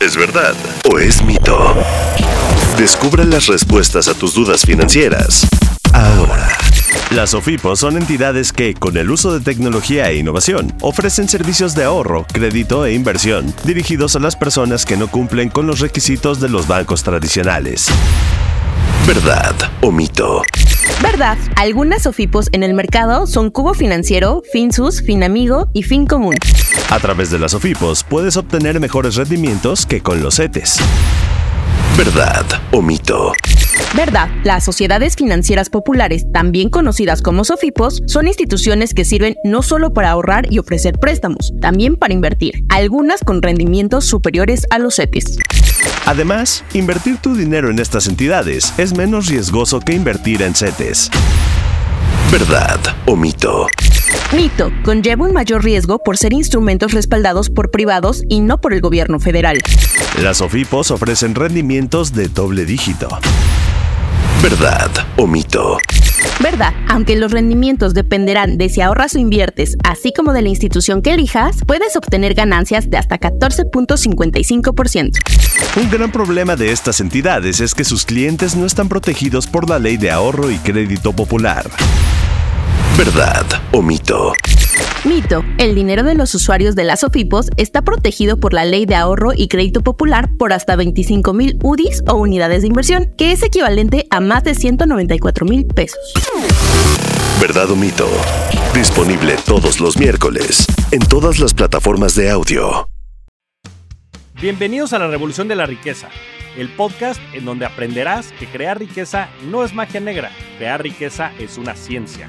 ¿Es verdad o es mito? Descubra las respuestas a tus dudas financieras. Ahora. Las OFIPOS son entidades que, con el uso de tecnología e innovación, ofrecen servicios de ahorro, crédito e inversión dirigidos a las personas que no cumplen con los requisitos de los bancos tradicionales. ¿Verdad o mito? Verdad, algunas OFIPOS en el mercado son Cubo Financiero, Finsus, Finamigo y Fincomún. A través de las OFIPOS puedes obtener mejores rendimientos que con los CETES. ¿Verdad o mito? Verdad, las sociedades financieras populares, también conocidas como SOFIPOS, son instituciones que sirven no solo para ahorrar y ofrecer préstamos, también para invertir, algunas con rendimientos superiores a los CETES. Además, invertir tu dinero en estas entidades es menos riesgoso que invertir en CETES. ¿Verdad o mito? Mito, conlleva un mayor riesgo por ser instrumentos respaldados por privados y no por el gobierno federal. Las OFIPOS ofrecen rendimientos de doble dígito. ¿Verdad o mito? Verdad, aunque los rendimientos dependerán de si ahorras o inviertes, así como de la institución que elijas, puedes obtener ganancias de hasta 14.55%. Un gran problema de estas entidades es que sus clientes no están protegidos por la ley de ahorro y crédito popular. ¿Verdad o mito? Mito. El dinero de los usuarios de las OFIPOS está protegido por la Ley de Ahorro y Crédito Popular por hasta 25 mil UDIs o unidades de inversión, que es equivalente a más de 194 mil pesos. ¿Verdad o mito? Disponible todos los miércoles en todas las plataformas de audio. Bienvenidos a la Revolución de la Riqueza, el podcast en donde aprenderás que crear riqueza no es magia negra, crear riqueza es una ciencia.